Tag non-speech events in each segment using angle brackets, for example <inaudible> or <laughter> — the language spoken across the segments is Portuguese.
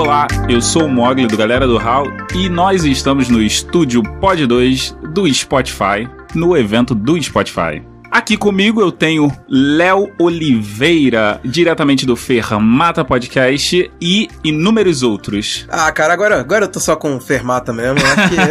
Olá, eu sou o Mogli do Galera do Hall e nós estamos no estúdio Pod 2 do Spotify, no evento do Spotify. Aqui comigo eu tenho Léo Oliveira, diretamente do Fermata Podcast e inúmeros outros. Ah, cara, agora, agora eu tô só com Fermata mesmo. Né?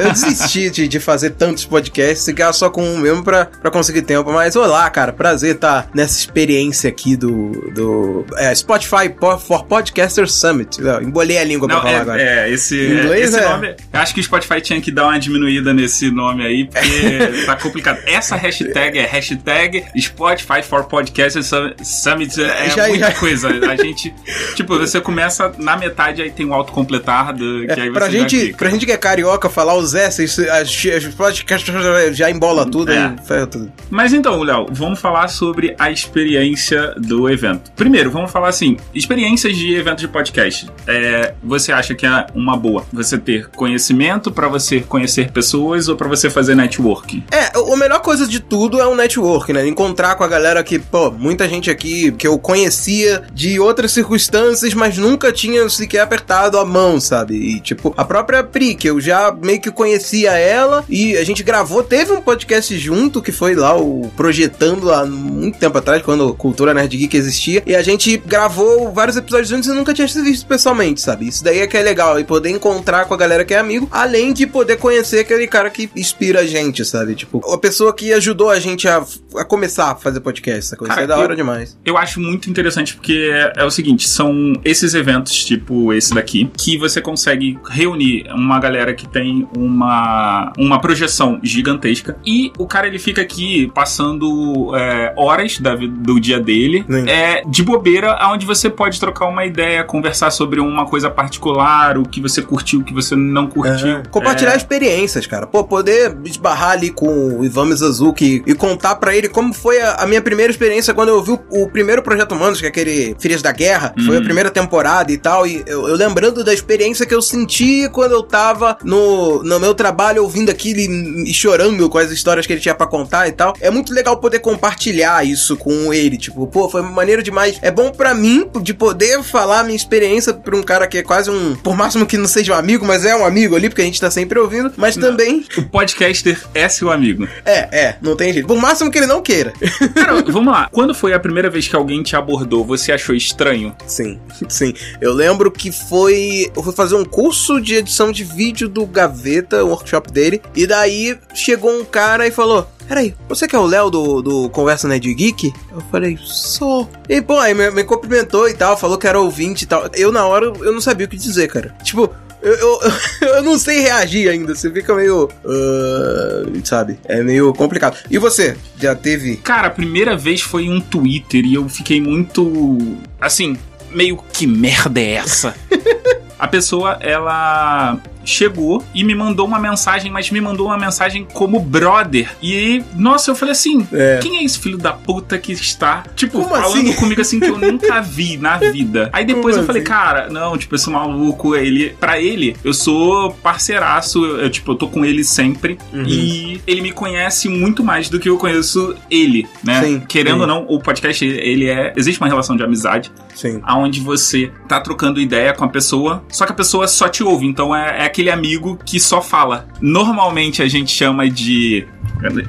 eu desisti de, de fazer tantos podcasts, ficar só com um mesmo pra, pra conseguir tempo. Mas olá, cara, prazer estar tá nessa experiência aqui do, do é, Spotify for Podcasters Summit. Eu embolei a língua Não, pra falar é, agora. É, esse, Em inglês esse é- nome. Eu acho que o Spotify tinha que dar uma diminuída nesse nome aí, porque <laughs> tá complicado. Essa hashtag é hashtag Spotify for Podcasters Sum- Summit. É Já- muita já- coisa. A gente. <laughs> Tipo, você começa na metade, aí tem o autocompletar, do, que aí É, você pra, gente, clica. pra gente que é carioca, falar os S, as, as podcasts já embola tudo É. e ferra tudo. Mas então, Léo, vamos falar sobre a experiência do evento. Primeiro, vamos falar assim: experiências de evento de podcast. É, você acha que é uma boa você ter conhecimento pra você conhecer pessoas ou pra você fazer networking? É, a melhor coisa de tudo é o network, né? Encontrar com a galera que, pô, muita gente aqui que eu conhecia de outras circunstâncias, mas nunca tinha sequer apertado a mão, sabe? E, tipo, a própria Pri, que eu já meio que conhecia ela e a gente gravou, teve um podcast junto que foi lá o Projetando há muito tempo atrás, quando Cultura Nerd Geek existia, e a gente gravou vários episódios juntos e nunca tinha se visto pessoalmente, sabe? Isso daí é que é legal, e poder encontrar com a galera que é amigo, além de poder conhecer aquele cara que inspira a gente, sabe? Tipo, a pessoa que ajudou a gente a, a começar a fazer podcast, essa coisa Cara, é da eu- hora demais. Eu acho muito interessante porque é, é o seguinte, são esses eventos, tipo esse daqui, que você consegue reunir uma galera que tem uma, uma projeção gigantesca e o cara ele fica aqui passando é, horas da do dia dele Sim. é, de bobeira, onde você pode trocar uma ideia, conversar sobre uma coisa particular, o que você curtiu, o que você não curtiu. É. Compartilhar experiências, cara. Pô, poder esbarrar ali com o Ivan Mizazuki e contar pra ele como foi a, a minha primeira experiência quando eu vi o, o primeiro Projeto Humanos, que é aquele Filhas da Guerra, foi a Uhum. primeira temporada e tal, e eu, eu lembrando da experiência que eu senti quando eu tava no, no meu trabalho ouvindo aquilo e, e chorando com as histórias que ele tinha pra contar e tal. É muito legal poder compartilhar isso com ele, tipo, pô, foi maneiro demais. É bom pra mim de poder falar a minha experiência pra um cara que é quase um, por máximo que não seja um amigo, mas é um amigo ali, porque a gente tá sempre ouvindo, mas também, O podcaster é seu amigo. é, é, não tem jeito. Por máximo que ele não queira. <laughs> Cara, vamos lá. Quando foi a primeira vez que alguém te abordou, você achou estranho? Sim, <laughs> sim. Eu lembro que foi. Eu fui fazer um curso de edição de vídeo do Gaveta, workshop dele. E daí chegou um cara e falou: Peraí, você que é o Léo do, do Conversa Nerd Geek? Eu falei, sou. E, pô, aí me, me cumprimentou e tal, falou que era ouvinte e tal. Eu, na hora, eu não sabia o que dizer, cara. Tipo. Eu, eu, <laughs> eu não sei reagir ainda, você fica meio. ah, sabe? É meio complicado. E você? Já teve. Cara, a primeira vez foi em um Twitter e eu fiquei muito. Assim, meio que merda é essa? <laughs> a pessoa, ela chegou e me mandou uma mensagem, mas me mandou uma mensagem como brother. E, nossa, eu falei assim: É. quem é esse filho da puta que está, tipo, Como falando assim? comigo assim que eu nunca vi na <laughs> vida? Aí depois Como eu falei, assim? cara, não, tipo, esse maluco, ele, pra ele, eu sou parceiraço, eu, tipo, eu tô com ele sempre Uhum. e ele me conhece muito mais do que eu conheço ele, né? Sim, Querendo sim. ou não, o podcast, ele é, existe uma relação de amizade, Sim. aonde você tá trocando ideia com a pessoa, só que a pessoa só te ouve, então é, é aquele amigo que só fala. Normalmente a gente chama de.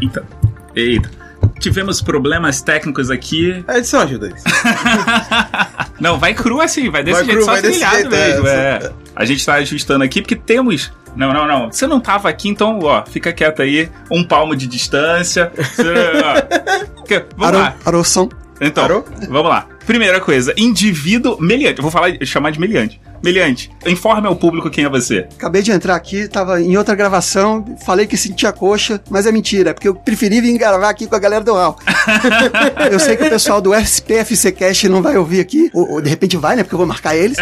Eita. Eita. Tivemos problemas técnicos aqui. A edição ajuda isso. <laughs> Não, vai cru assim, vai desse Vai jeito, cru, só trilhado jeito, mesmo. é. É. A gente tá ajustando aqui porque temos. Não, não, não. Você não tava aqui, então, ó, fica quieto aí. Um palmo de distância. Você, ó. Vamos lá. Arô, som. Então, Parou? vamos lá. Primeira coisa, indivíduo meliante. Eu vou falar, chamar de meliante. Meliante, informe ao público quem é você. Acabei de entrar aqui, tava em outra gravação, falei que sentia coxa, mas é mentira, é porque eu preferi vir gravar aqui com a galera do RAL. <laughs> eu sei que o pessoal do SPFC Cast não vai ouvir aqui, ou, ou de repente vai, né, porque eu vou marcar eles,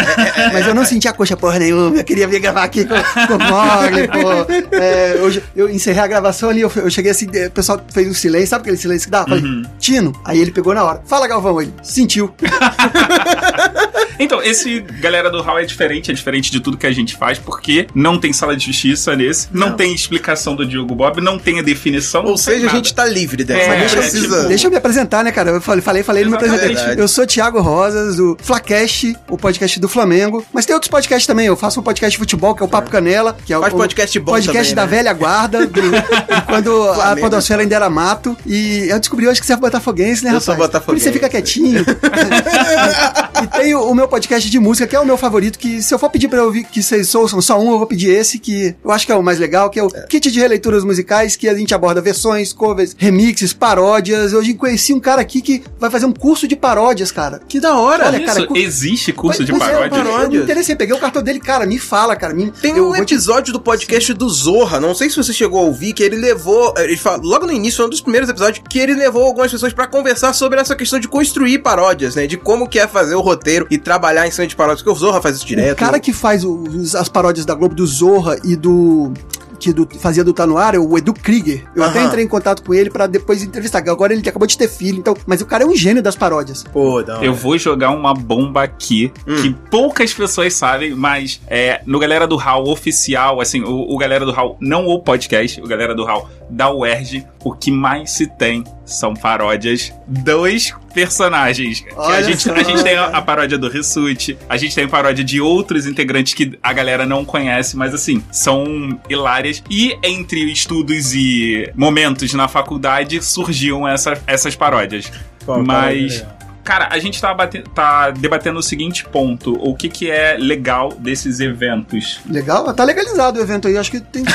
mas eu não sentia coxa porra nenhuma, eu queria vir gravar aqui com, com o Mogli, pô. É, eu, eu encerrei a gravação ali, eu, eu cheguei assim, o pessoal fez um silêncio, sabe aquele silêncio que dá? Falei, Tino, aí ele pegou na hora, fala Galvão, ele sentiu. <laughs> Então, esse galera do Hall é diferente, é diferente diferente de tudo que a gente faz, porque não tem sala de justiça nesse, não, Não. tem explicação do Diogo Bob, não tem a definição. Ou seja, a gente tá livre dessa. É, não é, precisa. tipo, Deixa eu me apresentar, né, cara? Eu falei, falei, falei não me apresentei. Eu sou Thiago Rosas, do Flacast, o podcast do Flamengo. Mas tem outros podcasts também. Eu faço um podcast de futebol, que é o Papo Canela, que é o Faz o podcast bom podcast também, da né? velha guarda, do- <laughs> quando a Flamengo. podosfera ainda era mato. E eu descobri hoje que você é botafoguense, né, Eu rapaz? sou botafoguense. Por isso você fica quietinho. <laughs> e tem o, o meu podcast de música, que é o meu favorito, que se eu for pedir pra eu ouvir que vocês ouçam só um, eu vou pedir esse, que eu acho que é o mais legal, que é o kit de releituras musicais, que a gente aborda versões, covers, remixes, paródias. Hoje conheci um cara aqui que vai fazer um curso de paródias, cara. Que da hora. Olha, Isso, cara, cu- existe curso de Pois é, paródia? Eu, eu me interessei, peguei o cartão dele, cara, me fala, cara. Me, Tem eu um te- episódio do podcast do Zorra, não sei se você chegou a ouvir, que ele levou, ele fala, logo no início, um dos primeiros episódios, que ele levou algumas pessoas pra conversar sobre essa questão de construir paródias, né? De como que é fazer o roteiro e trabalhar em cima de paródias, porque o Zorra faz isso direto. O cara que faz os- as paródias da Globo, do Zorra e do. Que do- fazia do Tá No Ar, é o Edu Krieger. Eu até Aham. entrei em contato com ele pra depois entrevistar. Agora ele acabou de ter filho, então. Mas o cara é um gênio das paródias. Pô, da hora. Eu vou jogar uma bomba aqui Hum. que poucas pessoas sabem, mas é, no Galera do Hall oficial, assim, o, o Galera do Hall, não o podcast, o Galera do Hall da UERJ, o que mais se tem são paródias dos personagens. A, gente, a gente tem a, paródia do Rissuti, a gente tem paródia de outros integrantes que a galera não conhece, mas assim, são hilárias. E entre estudos e momentos na faculdade surgiam essa- essas paródias. Pô, Mas, cara, cara, a gente tá, bate- tá debatendo o seguinte ponto: o que, que é legal desses eventos? Legal? Tá legalizado o evento aí. Acho que tem, tem,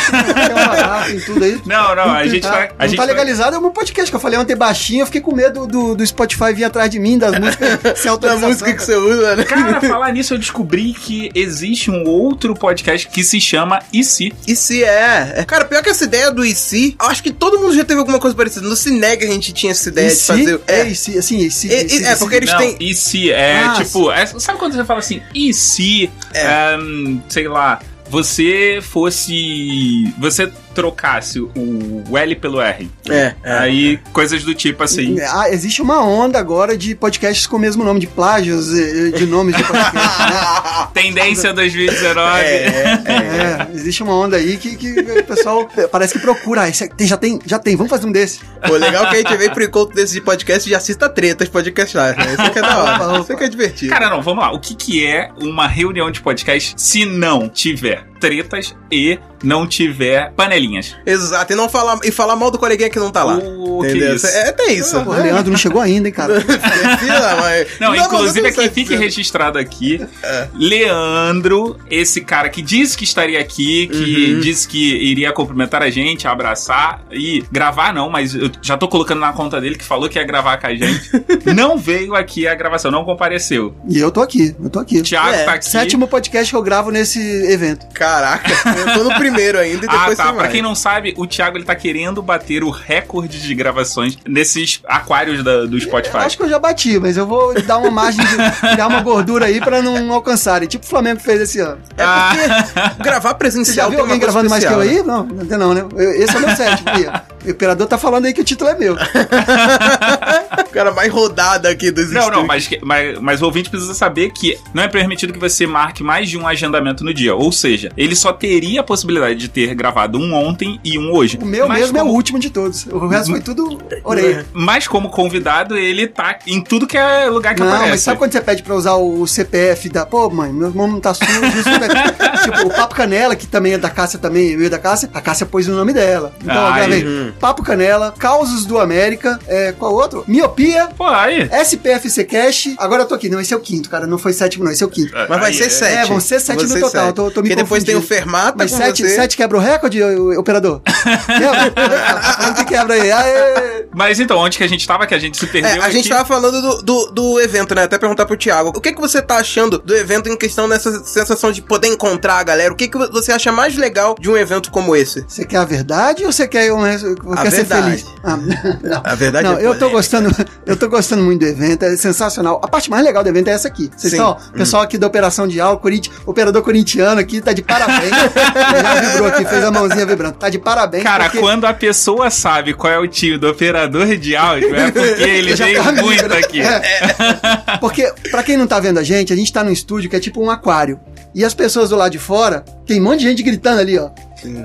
uma- tem tudo aí. Não, não, a gente tá. A não gente tá vai- legalizado, é o meu podcast que eu falei ontem baixinho. Eu fiquei com medo do, do Spotify vir atrás de mim, das músicas <laughs> sem Da autorização. música que você usa, né? Cara, falar nisso, eu descobri que existe um outro podcast que se chama E se? E se é? é- Cara, pior que essa ideia do e se, eu acho que todo mundo já teve alguma coisa parecida. No Cineg a gente tinha essa ideia E de se, fazer. é, e se, assim, e se, E- e se- e- é, se- porque eles não, têm- E se é Ah, tipo. é- sabe quando você fala assim, e se, É. ehm, sei lá, você fosse. Você trocasse o L pelo R? É, é. Aí, coisas do tipo assim. Ah, existe uma onda agora de podcasts com o mesmo nome, de plágios eh, de nomes de podcasts, né? <laughs> Tendência 2019. É, é, é. É, existe uma onda aí que, que o pessoal eh, parece que procura. Ah, esse aqui tem, já tem, já tem, vamos fazer um desse. Pô, legal que a gente veio pro encontro desses de podcast e já assista tretas podcast lá, né? Isso que é da Opa, hora. Isso que é divertido. Cara, não, vamos lá. O que, que é uma reunião de podcast se não tiver tretas e não tiver panelinhas? Exato, e não falar, e falar mal do coleguinha que não tá lá. O que isso? É, tem isso. Pô, o Leandro não chegou ainda, hein, cara. <laughs> Fila, mas- Não, inclusive aqui tô fique dizendo. registrado aqui. É. Leandro, esse cara que disse que estaria aqui, que Uhum. disse que iria cumprimentar a gente, abraçar e gravar não, mas eu já tô colocando na conta dele que falou que ia gravar com a gente. <laughs> não veio aqui a gravação, não compareceu. E eu tô aqui, eu tô aqui. Thiago É, tá aqui. Sétimo podcast que eu gravo nesse evento. Caraca, eu tô no primeiro ainda e Ah, depois tá. tem Pra quem não sabe, o Thiago ele tá querendo bater o recorde de gravações nesses aquários da- do Spotify. Eu acho que eu já bati, mas eu vou dar uma margem de dar uma gordura aí pra não alcançarem. Tipo o Flamengo fez esse ano. É porque gravar Você já presencial viu alguém gravando mais que eu especial, aí? Não, não tem não, né? Esse é o meu sétimo. aqui, ó. O operador tá falando aí que o título é meu. <laughs> O cara mais rodado aqui dos Não, não, mas, mas, mas o ouvinte precisa saber que não é permitido que você marque mais de um agendamento no dia. Ou seja, ele só teria a possibilidade de ter gravado um ontem e um hoje. O meu Mas mesmo é o como- último de todos. O resto foi tudo orelha. Mas como convidado, ele tá em tudo que é lugar que Não, aparece. mas sabe quando você pede pra usar o CPF da. Pô, mãe, meu irmão não tá sujo. <laughs> tipo, o Papo Canela, que também é da Cássia também, eu e da Cássia, a Cássia pôs o nome dela. Então, Ah, eu gravei uhum. Papo Canela, Causos do América, é, qual outro? Miopia, Pô, aí. SPFC Cash. Agora eu tô aqui, não, esse é o quinto, cara, não foi sétimo, não, esse é o quinto. Mas vai Aí, ser é- sete. É, vão ser sete Vão no ser total, sete. tô- tô me Porque depois tem o. Fermata Mas com sete, você. sete quebra o recorde, operador? <laughs> quebra? Que quebra aí. Aê! Mas então, onde que a gente tava? Que a gente se É, perdeu a gente aqui. tava falando do, do, do evento, né? Até perguntar pro Thiago. O que, que você tá achando do evento em questão dessa sensação de poder encontrar a galera? O que, que você acha mais legal de um evento como esse? Você quer a verdade ou você quer, um, quer ser verdade. feliz? Ah, <laughs> não. A verdade Não, é eu tô gostando, eu tô gostando muito do evento, é sensacional. A parte mais legal do evento é essa aqui. Vocês Sim. estão, ó, o pessoal aqui da Operação de Álcool, Corinti- operador corintiano aqui, tá de parabéns. <laughs> Já vibrou aqui, fez a mãozinha vibrando. Tá de parabéns. Cara, porque- quando a pessoa sabe qual é o tio do operador de áudio, é porque ele <laughs> Já veio tá muito né? aqui. É. Porque, pra quem não tá vendo a gente, a gente tá num estúdio que é tipo um aquário. E as pessoas do lado de fora, tem um monte de gente gritando ali, ó.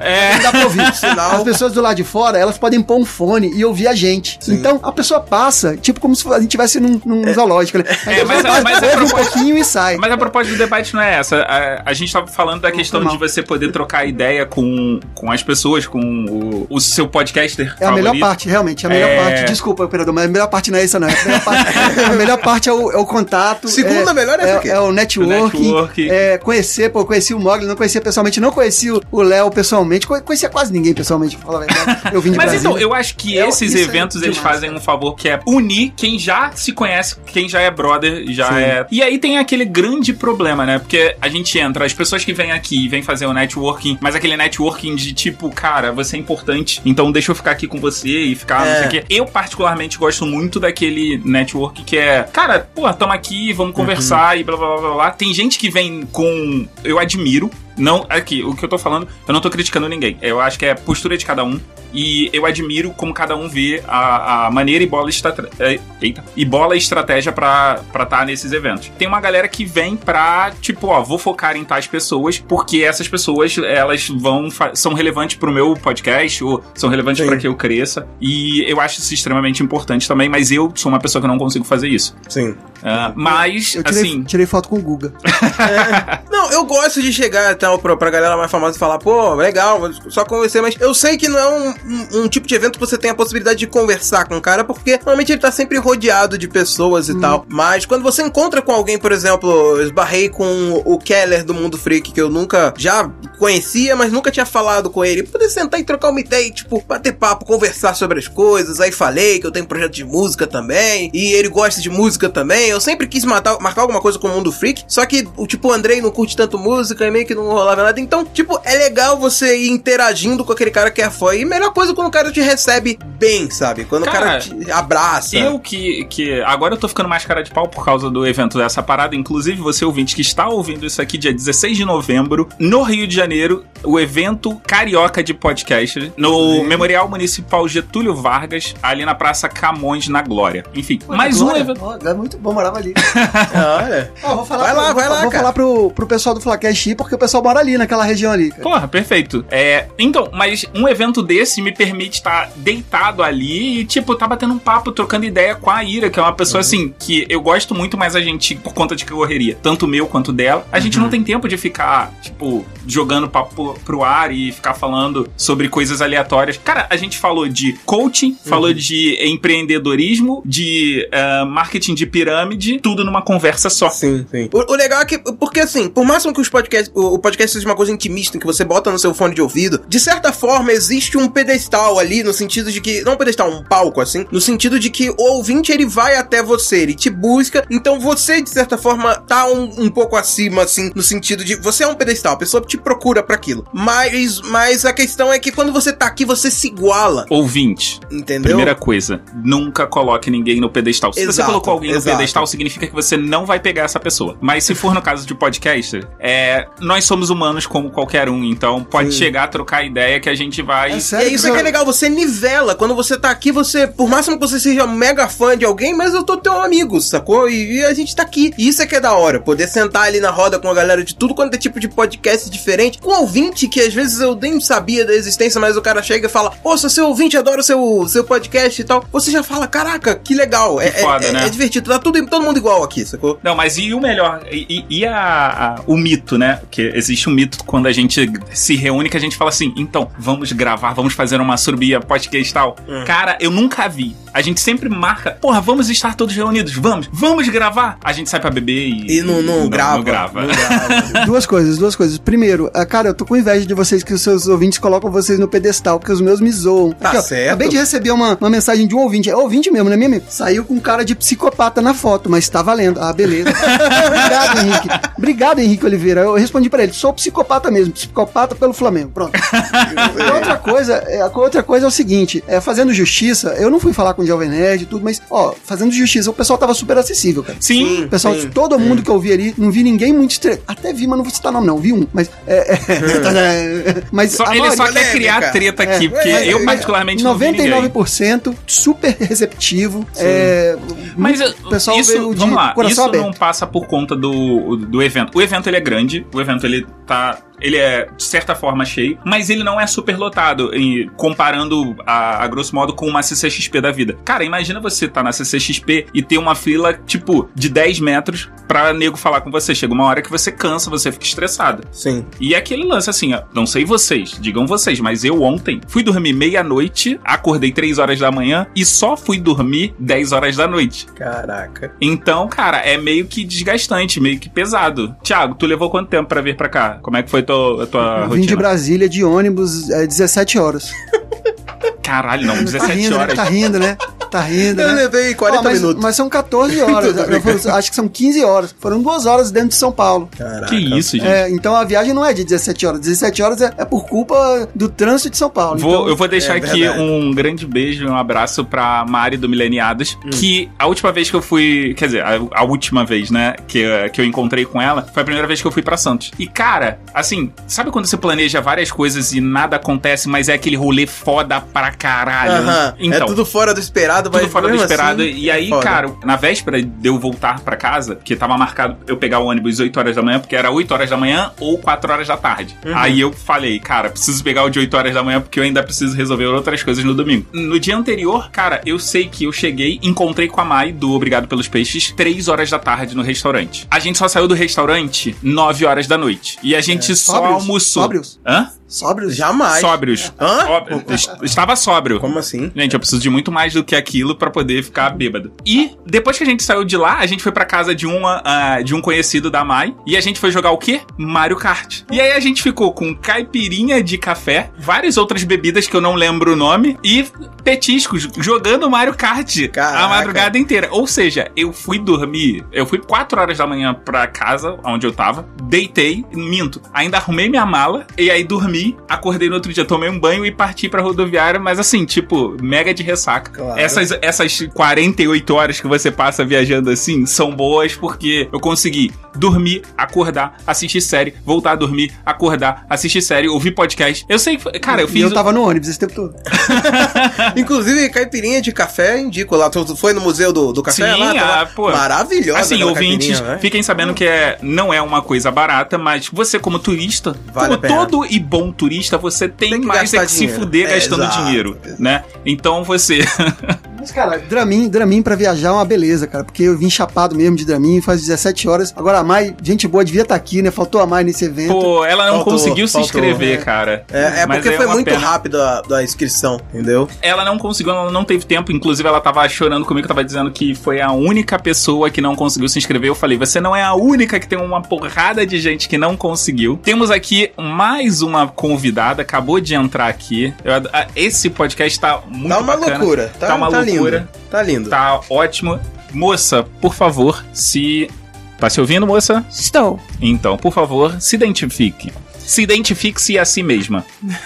É. Não dá pra ouvir. Sinal. As pessoas do lado de fora, elas podem pôr um fone e ouvir a gente. Sim. Então, a pessoa passa, tipo como se a gente estivesse num, num zoológico. Né? A É, mas- mas a ouve um proposta- pouquinho e sai. Mas a proposta do debate não é essa. A, a gente tava falando da questão de você poder trocar ideia com, com as pessoas, com o, o seu podcaster É a melhor favorito. parte, realmente. A melhor É. parte. Desculpa, operador, mas a melhor parte não é essa, não. A melhor <laughs> parte, a melhor parte é, o, é o contato. Segunda é, melhor é é, é o network. O network. É, conhecer, pô, eu conheci o Mogli, não conhecia pessoalmente, não conheci o- Léo pessoalmente, conhe- conhecia quase ninguém pessoalmente, pra falar a verdade. <laughs> Eu vim de Mas Brasília. então, eu acho que É, esses é eventos eles demais, fazem um favor que é unir quem já se conhece, quem já é brother, já Sim. é. E aí tem aquele grande problema, né? Porque a gente entra, as pessoas que vêm aqui e vêm fazer o networking, mas aquele networking de tipo, cara, você é importante, então deixa eu ficar aqui com você e ficar, não É. sei o quê. Eu, particularmente, gosto muito daquele network que é, cara, pô, tamo aqui, vamos conversar e blá blá blá blá blá. Tem gente que vem com. Eu admiro. Não, aqui, o que eu tô falando, eu não tô criticando ninguém. Eu acho que é a postura de cada um. E eu admiro como cada um vê a, a maneira e bola, estra- é, eita, e bola estratégia pra estar nesses eventos. Tem uma galera que vem pra, tipo, ó, vou focar em tais pessoas, porque essas pessoas, elas vão, são relevantes pro meu podcast, ou são relevantes pra que eu cresça. E eu acho isso extremamente importante também, mas eu sou uma pessoa que não consigo fazer isso. Sim. Ah, mas, Eu tirei, assim, tirei foto com o Guga. <laughs> Não, eu gosto de chegar então, pra, pra galera mais famosa e falar, pô, legal, só conversar, mas eu sei que não é um, um- um tipo de evento que você tem a possibilidade de conversar com o cara, porque normalmente ele tá sempre rodeado de pessoas e tal. Mas quando você encontra com alguém, por exemplo, eu esbarrei com o Keller do Mundo Freak, que eu nunca já conhecia, mas nunca tinha falado com ele. Poder sentar e trocar uma ideia, e, tipo, bater papo, conversar sobre as coisas. Aí falei que eu tenho um projeto de música também, e ele gosta de música também. Eu sempre quis matar, marcar alguma coisa com o Mundo Freak, só que o tipo, o Andrei não curte tanto música e meio que não rolava nada. Então, tipo, é legal você ir interagindo com aquele cara que é fã. E melhor coisa quando o cara te recebe bem, sabe? Quando o cara Cara, te abraça. Eu que, que. Agora eu tô ficando mais cara de pau por causa do evento dessa parada. Inclusive, você ouvinte que está ouvindo isso aqui dia 16 de novembro, no Rio de Janeiro, o evento Carioca de Podcast, no Memorial Municipal Getúlio Vargas, ali na Praça Camões, na Glória. Enfim, mais um evento. É muito bom, morava ali. <laughs> Ah, olha. Ó, vou falar Vai pro- lá, vai vou- lá, Vou cara. falar pro, pro pessoal do Flacast ir, porque o pessoal mora ali, naquela região ali. cara. Porra, perfeito. É, então, mas um evento desse me permite estar deitado ali e, tipo, tá batendo um papo, trocando ideia com a Ira, que é uma pessoa, assim, que eu gosto muito, mas a gente, por conta de correria, tanto meu quanto dela, a gente não tem tempo de ficar, tipo, jogando papo pro ar e ficar falando sobre coisas aleatórias. Cara, a gente falou de coaching, falou de empreendedorismo, de eh, marketing de pirâmide, tudo numa conversa só. Sim, sim. O, o legal é que, porque assim, por máximo que os podcasts, o, o podcast seja uma coisa intimista, que você bota no seu fone de ouvido, de certa forma existe um pedestal ali, no sentido de que, não um pedestal, um palco assim, no sentido de que o ouvinte ele vai até você, ele te busca, então você, de certa forma, tá um, um pouco acima, assim, no sentido de, você é um pedestal, a pessoa te procura pra aquilo. Mas, mas a questão é que quando você tá aqui, você se iguala, Ouvinte, entendeu? Primeira coisa, nunca coloque ninguém no pedestal. Se você Exato, colocou alguém no exato. Significa que você não vai pegar essa pessoa. Mas se for no caso de podcast, é, nós somos humanos como qualquer um, então pode Sim. chegar, trocar ideia que a gente vai. É E sério é isso que é legal, você nivela. Quando você tá aqui, você, por máximo que você seja mega fã de alguém, mas eu tô teu amigo, sacou? E, e a gente tá aqui. E isso é que é da hora, poder sentar ali na roda com a galera de tudo quanto é tipo de podcast diferente, com ouvinte que às vezes eu nem sabia da existência, mas o cara chega e fala: sou seu ouvinte, adoro seu, seu podcast e tal. Você já fala: Caraca, que legal. É, Que foda, é, é- né? é divertido, tá tudo, todo mundo igual aqui, sacou? Não, mas e o melhor? E, e- a, a- o mito, né? Que existe um mito quando a gente se reúne que a gente fala assim: então, vamos gravar, vamos fazer uma surbia podcast tal. Hum. Cara, eu nunca vi. A gente sempre marca, porra, vamos estar todos reunidos, vamos, vamos gravar. A gente sai pra beber e. E não, não, grava. Não grava. não <laughs> grava. Duas coisas, duas coisas. Primeiro, ah, cara, eu tô com inveja de vocês que os seus ouvintes colocam vocês no pedestal, porque os meus me zoam. Tá Aqui, ó, certo. Acabei de receber uma, uma mensagem de um ouvinte. É ouvinte mesmo, né, mesmo? Saiu com cara de psicopata na foto, mas tá valendo. Ah, beleza. Obrigado, <laughs> Henrique. Obrigado, Henrique Oliveira. Eu respondi pra ele, sou psicopata mesmo, psicopata pelo Flamengo. Pronto. <laughs> E outra coisa, é, a outra coisa é o seguinte, é, fazendo justiça, eu não fui falar com Jovem Nerd e tudo, mas, ó, fazendo justiça, o pessoal tava super acessível, cara. Sim. O pessoal, sim, todo mundo que eu vi ali, não vi ninguém muito estressado. Até vi, mas não vou citar nome, não. Vi um, mas. É, é, <laughs> <laughs> mas Só- ele só quer criar polêmica. treta É, aqui, porque mas- eu particularmente não vi ninguém. 99% super receptivo. É, Mas o pessoal isso, veio de vamos lá, coração isso aberto. não passa por conta do, do evento. O evento ele é grande, o evento ele tá ele é de certa forma cheio, mas ele não é super lotado, em- comparando a, a grosso modo com uma CCXP da vida. Cara, imagina você tá na CCXP e ter uma fila, tipo, de 10 metros pra nego falar com você. Chega uma hora que você cansa, você fica estressado. Sim. E é aquele lance assim, ó, não sei vocês, digam vocês, mas eu ontem fui dormir meia-noite, acordei 3 horas da manhã e só fui dormir 10 horas da noite. Caraca. Então, cara, é meio que desgastante, meio que pesado. Tiago, tu levou quanto tempo pra vir pra cá? Como é que foi tua, a tua Eu vim rotina? de Brasília de ônibus é, 17 horas. Caralho, não, tá 17 rindo, horas. Né? Tá rindo, né? Tá rindo, Eu né? levei 40 Ó, mas, minutos. mas são 14 <laughs> horas. Acho que são 15 horas. Foram duas horas dentro de São Paulo. Caraca. Que isso, gente. É, então a viagem não é de 17 horas. 17 horas é, é por culpa do trânsito de São Paulo. Vou- Então, eu vou deixar é aqui verdade. um grande beijo e um abraço pra Mari do Mileniados, Hum. que a última vez que eu fui, quer dizer, a, a última vez, né, que, que eu encontrei com ela, foi a primeira vez que eu fui pra Santos. E cara, assim, sabe quando você planeja várias coisas e nada acontece, mas é aquele rolê foda pra caralho? Aham. Então, é tudo fora do esperado, tudo mas fora do esperado. assim, e aí, foda. cara, na véspera de eu voltar pra casa, que tava marcado eu pegar o ônibus 8 horas da manhã, porque era 8 horas da manhã ou 4 horas da tarde. Uhum. Aí eu falei, cara, preciso pegar o de 8 horas da manhã, porque eu ainda preciso resolver outras coisas no domingo. No dia anterior, cara, eu sei que eu cheguei, encontrei com a Mai do Obrigado pelos Peixes, 3 horas da tarde no restaurante. A gente só saiu do restaurante 9 horas da noite. E a gente só sóbrios? almoçou. Sóbrios? Hã? Sóbrios? Jamais. Sóbrios. Hã? Estava sóbrio. Como assim? Gente, eu preciso de muito mais do que aquilo pra poder ficar bêbado. E depois que a gente saiu de lá, a gente foi pra casa de uma ah, de um conhecido da Mai e a gente foi jogar o quê? Mario Kart. E aí a gente ficou com caipirinha de café, várias outras bebidas que eu não lembro o nome e petiscos jogando Mario Kart Caraca. a madrugada inteira. Ou seja, eu fui dormir, eu fui 4 horas da manhã pra casa onde eu tava, deitei, minto, ainda arrumei minha mala e aí dormi, acordei no outro dia, tomei um banho e parti pra rodoviária, mas assim, tipo, mega de ressaca. Claro. Essas, essas 48 horas que você passa viajando assim são boas porque eu consegui dormir, acordar, assistir série, voltar a dormir, acordar, assistir série, ouvir podcast. Eu sei, cara, eu E fiz. eu tava no ônibus esse tempo todo. <laughs> Inclusive, caipirinha de café, indico lá. Tu foi no museu do, do café Sim, lá? Tá ah, pô. Maravilhosa Assim, ouvintes, né? fiquem sabendo que é, não é uma coisa barata, mas você, como turista, Vale como todo e bom turista, você tem, Tem mais é que se dinheiro. fuder É, gastando exato. dinheiro, né? Então você. <laughs> Mas, cara, Dramin, Dramin pra viajar é uma beleza, cara. Porque eu vim chapado mesmo de Dramin, faz 17 horas. Agora a Mai, gente boa, devia estar aqui, né? Faltou a Mai nesse evento. Pô, ela não Faltou, conseguiu se faltou, inscrever, é. cara. É, é porque foi uma muito pena. rápido a, a inscrição, entendeu? Ela não conseguiu, ela não teve tempo. Inclusive, ela tava chorando comigo, tava dizendo que foi a única pessoa que não conseguiu se inscrever. Eu falei, você não é a única que tem uma porrada de gente que não conseguiu. Temos aqui mais uma convidada, acabou de entrar aqui. Eu esse podcast tá muito tá uma bacana. loucura. Tá, Tá uma tá loucura. Lindo. Tá lindo. Tá ótimo. Moça, por favor, se. Tá se ouvindo, moça? Estou. Então, por favor, se identifique. Se identifique-se a si mesma.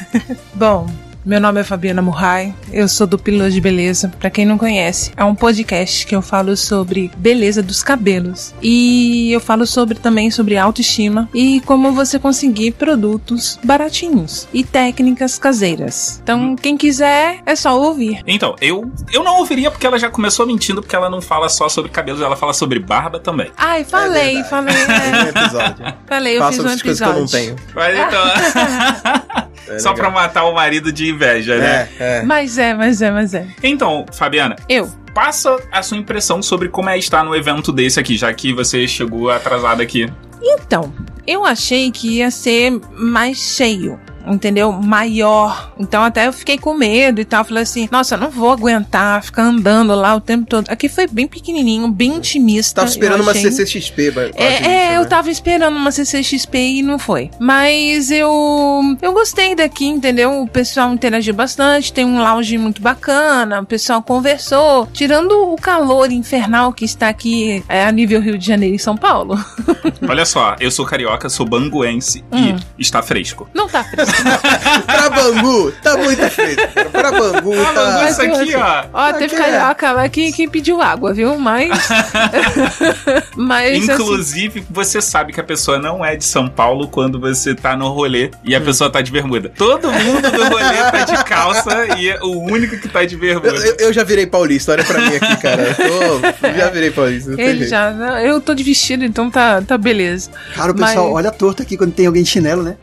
<laughs> Bom, meu nome é Fabiana Murray, eu sou do Pílulas de Beleza. Pra quem não conhece, é um podcast que eu falo sobre beleza dos cabelos. E eu falo sobre também sobre autoestima e como você conseguir produtos baratinhos e técnicas caseiras. Então, quem quiser, é só ouvir. Então, eu, eu não ouviria porque ela já começou mentindo, porque ela não fala só sobre cabelos, ela fala sobre barba também. Ai, falei, verdade. falei, Tem <laughs> um é, episódio. falei, eu Faço fiz um coisas que eu não episódio. tenho. Mas então. <laughs> É só pra matar o marido de inveja, né? É, é. Mas é, mas é, mas é. Então, Fabiana, Eu. passa a sua impressão sobre como é estar no evento desse aqui, já que você chegou atrasada aqui. Então, eu achei que ia ser mais cheio. Entendeu? Maior. Então até eu fiquei com medo e tal. Falei assim, nossa, eu não vou aguentar ficar andando lá o tempo todo. Aqui foi bem pequenininho, bem intimista. Tava esperando uma. CCXP. É, é, isso, eu né? tava esperando uma CCXP e não foi. Mas eu eu gostei daqui, entendeu? O pessoal interagiu bastante, tem um lounge muito bacana, o pessoal conversou. Tirando o calor infernal que está aqui é, a nível Rio de Janeiro e São Paulo. <laughs> Olha só, eu sou carioca, sou banguense Hum. e está fresco. Não tá fresco. <laughs> pra Bangu, tá muito feito. cara. Pra Bangu, Ah, tá. mas isso aqui, ó. Ó, teve Aqui é. carioca lá que, que pediu água, viu? Mas. <laughs> Mas. assim, Inclusive, você sabe que a pessoa não é de São Paulo quando você tá no rolê e a Hum. pessoa tá de bermuda. Todo mundo do rolê tá de calça e é o único que tá de Eu, bermuda. eu- eu já virei paulista, olha pra mim aqui, cara. Eu tô- <laughs> já virei paulista. ele já. Eu tô de vestido, então tá, tá beleza. Cara, o pessoal Mas- olha torto aqui quando tem alguém de chinelo, né?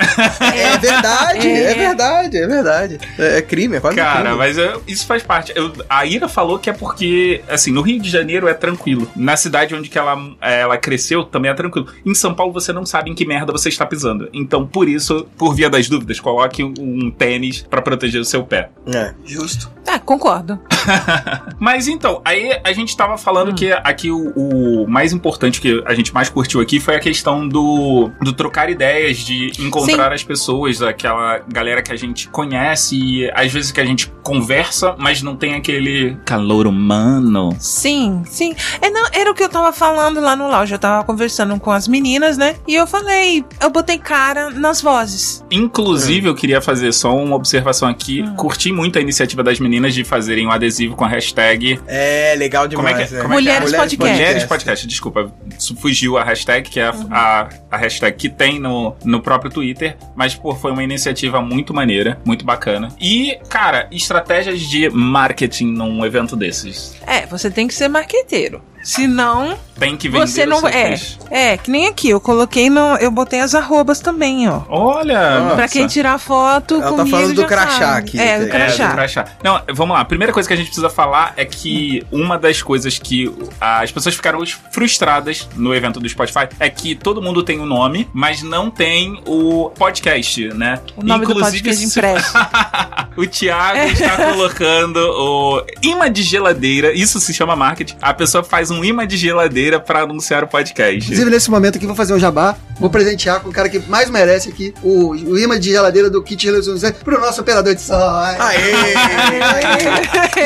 É verdade, é. É. verdade, é verdade. É, é crime, é quase Cara, crime. mas é, isso faz parte. Eu- a Ira falou que é porque, assim, no Rio de Janeiro é tranquilo. Na cidade onde que ela, é, ela cresceu também é tranquilo. Em São Paulo você não sabe em que merda você está pisando. Então, por isso, por via das dúvidas, coloque um, um tênis pra proteger o seu pé. É. Justo. Ah, concordo. <laughs> Mas então, aí a gente tava falando que aqui o, o mais importante que a gente mais curtiu aqui foi a questão do, do trocar ideias, de encontrar as pessoas, aquela galera que a gente conhece e às vezes que a gente conversa, mas não tem aquele calor humano. Sim, sim. É, não, era o que eu tava falando lá no lounge. Eu tava conversando com as meninas, né? E eu falei, eu botei cara nas vozes. Inclusive, eu queria fazer só uma observação aqui. Curti muito a iniciativa das meninas de fazerem um adesivo com a hashtag É, legal Como é demais. que é? Como é que é? Mulheres Podcast. Mulheres Podcast, desculpa. Isso Fugiu a hashtag, que é a, a, a hashtag que tem no, no próprio Twitter. Mas, pô, foi uma iniciativa muito maneira, muito bacana. E, cara, estratégias de marketing num evento desses. É, você tem que ser marqueteiro. Senão, Tem que vender você o não. seu É, peixe. é, que nem aqui. Eu coloquei no. Eu botei as arrobas também, ó. Olha! Nossa. Pra quem tirar foto Ela tá comigo falando do já crachá sabe. aqui. É, do do É, do crachá. crachá. Não, vamos lá. A primeira coisa que a gente precisa falar é que uma das coisas que as pessoas ficaram frustradas no evento do Spotify é que todo mundo tem o nome, mas não tem o podcast, né? O nome do podcast se- impresso. <laughs> o Thiago está colocando o imã de geladeira. Isso se chama marketing. A pessoa faz um imã de geladeira pra anunciar o podcast. Inclusive, nesse momento aqui, vou fazer um jabá. Vou presentear com o cara que mais merece aqui o, o imã de geladeira do kit Resolução pro nosso operador de som. Aê!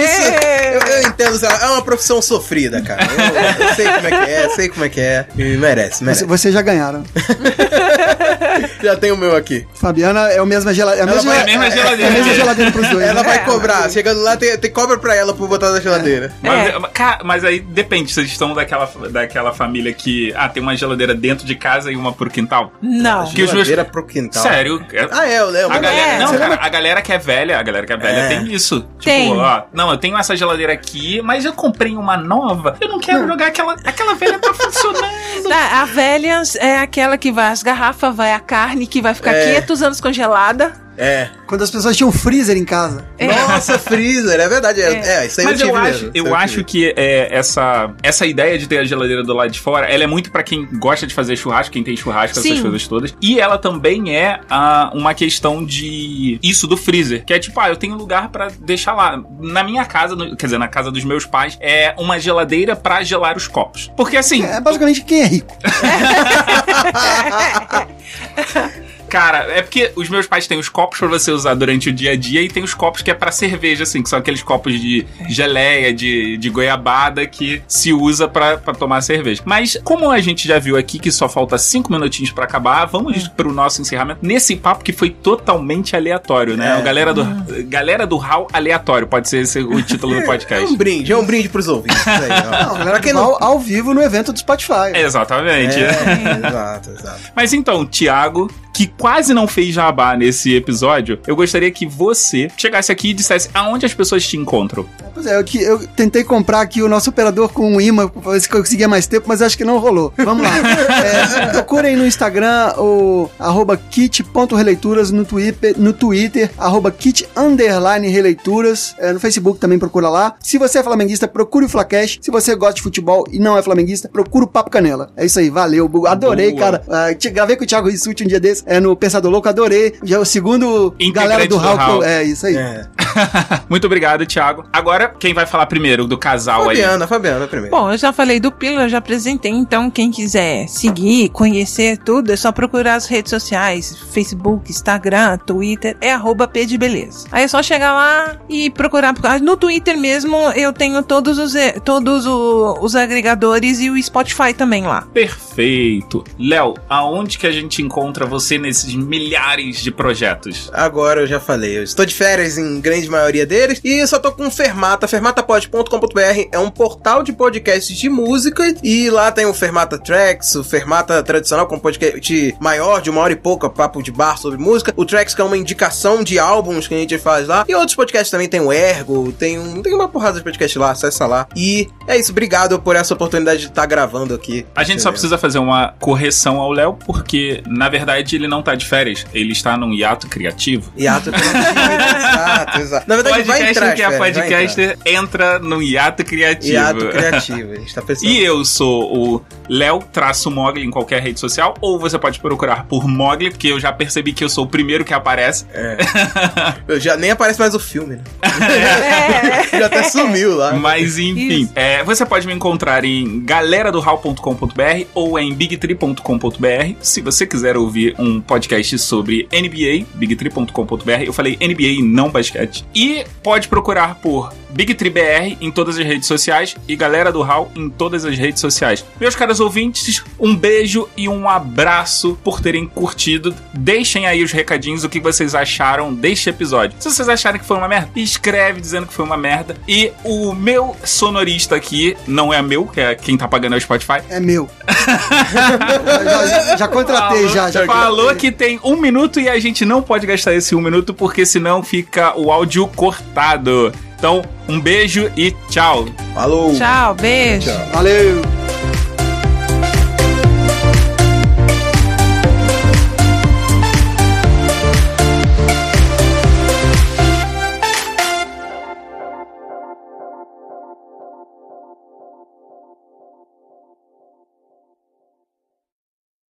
Isso, eu, eu entendo, Zé, é uma profissão sofrida, cara. Eu, eu sei como é que é, sei como é que é. E merece, Você- merece. Vocês já ganharam. <laughs> Já tem o meu aqui. Fabiana é a mesma geladeira. Ela vai- É a mesma É a geladeira. mesma geladeira pros dois. Ela né? vai cobrar. Chegando lá, tem, tem cobra pra ela por botar na geladeira. Mas, É. mas aí depende, vocês estão daquela, daquela família que ah, tem uma geladeira dentro de casa e uma pro quintal? Não. Que meus- Geladeira pro quintal. Sério? é- Ah, é, eu lembro. A galera, é. não, cara, lembra? a galera que é velha, a galera que é velha É. tem isso. Tipo, Tem. ó, não, eu tenho essa geladeira aqui, mas eu comprei uma nova. Eu não quero jogar aquela, aquela velha tá funcionando. Tá, a velha é aquela que vai as garrafas, vai a carne, que vai ficar É. 500 anos congelada. É. Quando as pessoas tinham freezer em casa. É. Nossa, freezer, é verdade. É, é, isso aí Mas eu eu acho, mesmo, eu acho que é, essa, essa ideia de ter a geladeira do lado de fora, ela é muito pra quem gosta de fazer churrasco, quem tem churrasco, essas Sim. coisas todas. E ela também é ah, uma questão de isso do freezer, que é tipo, ah, eu tenho lugar pra deixar lá. Na minha casa, no- quer dizer, na casa dos meus pais, é uma geladeira pra gelar os copos. Porque assim, É basicamente quem é rico. <laughs> <laughs> Cara, é porque os meus pais têm os copos pra você usar durante o dia a dia e tem os copos que é pra cerveja, assim, que são aqueles copos de geleia, de, de goiabada que se usa pra, pra tomar cerveja. Mas, como a gente já viu aqui que só falta cinco minutinhos pra acabar, vamos pro nosso encerramento nesse papo que foi totalmente aleatório, né? É. O galera do, galera do Hall aleatório, pode ser esse o título do <laughs> É podcast. um brinde, é um brinde pros ouvintes. Aí, ó. <laughs> Não, quem ao, não. ao vivo no evento do Spotify. Exatamente. É, exato, exato. Mas então, Thiago, que quase não fez jabá nesse episódio, eu gostaria que você chegasse aqui e dissesse aonde as pessoas te encontram. Pois é, eu, eu tentei comprar aqui o nosso operador com um imã pra ver se eu conseguia mais tempo, mas acho que não rolou. Vamos lá. <laughs> É, procurem no Instagram o arroba kit.releituras, no Twitter, no Twitter, arroba kit underline releituras, é, no Facebook também procura lá. Se você é flamenguista, procure o Flacash. Se você gosta de futebol e não é flamenguista, procura o Papo Canela. É isso aí, valeu. Adorei, Boa. cara. Ah, te- gravei com o Thiago Rissuti um dia desse, é, no Pensador Louco, adorei. Já é o segundo Integrante galera do do eu- Hall. É, isso aí. É. <laughs> Muito obrigado, Thiago. Agora, quem vai falar primeiro do casal aí. Fabiana, Fabiana primeiro. Bom, eu já falei do Pila, eu já apresentei, então quem quiser seguir, conhecer tudo, é só procurar as redes sociais, Facebook, Instagram, Twitter, é arroba P de Beleza. Aí é só chegar lá e procurar. No Twitter mesmo eu tenho todos os, todos o- os agregadores e o Spotify também lá. Perfeito. Léo, aonde que a gente encontra você nesses milhares de projetos? Agora eu já falei, eu estou de férias em grande maioria deles e eu só tô com o Fermata, fermatapod.com.br é um portal de podcasts de música e lá tem o Fermata Tracks, o Fermata tradicional com podcast maior, de uma hora e pouca, papo de bar sobre música, o Tracks que é uma indicação de álbuns que a gente faz lá e outros podcasts também tem o Ergo, tem, um, tem uma porrada de podcast lá, acessa lá. E é isso, obrigado por essa oportunidade de estar gravando aqui. A gente só precisa fazer uma correção ao Léo, porque, na verdade, ele não tá de férias. Ele está num hiato criativo. Hiato criativo, <laughs> exato, exato. Na verdade, vai entrar, que é podcaster entra no hiato criativo. Hiato <laughs> criativo, a gente tá pensando. E eu sou o Léo traço Mogli em qualquer rede social, ou você pode procurar por Mogli, porque eu já percebi que eu sou o primeiro que aparece. <laughs> Eu já nem aparece mais o filme, né? É. <laughs> já até sumiu lá. Mas enfim, é, você pode me encontrar em galeradohal.com.br ou em bigtree.com.br. Se você quiser ouvir um podcast sobre NBA, bigtree.com.br. Eu falei NBA e não basquete. E pode procurar por BigTreeBR em todas as redes sociais e Galera do Hall em todas as redes sociais. Meus caros ouvintes, um beijo e um abraço por terem curtido. Deixem aí os recadinhos, o que vocês acharam deste episódio. Se vocês acharem que foi uma merda, escreve dizendo que foi uma merda. E o meu sonorista aqui, não é meu, que é quem tá pagando é o Spotify. É meu. já, <laughs> já- já contratei, já. já falou contratei. que tem um minuto e a gente não pode gastar esse um minuto porque senão fica o áudio cortado. Então, um beijo e tchau. Falou. Tchau, beijo. Tchau. Valeu.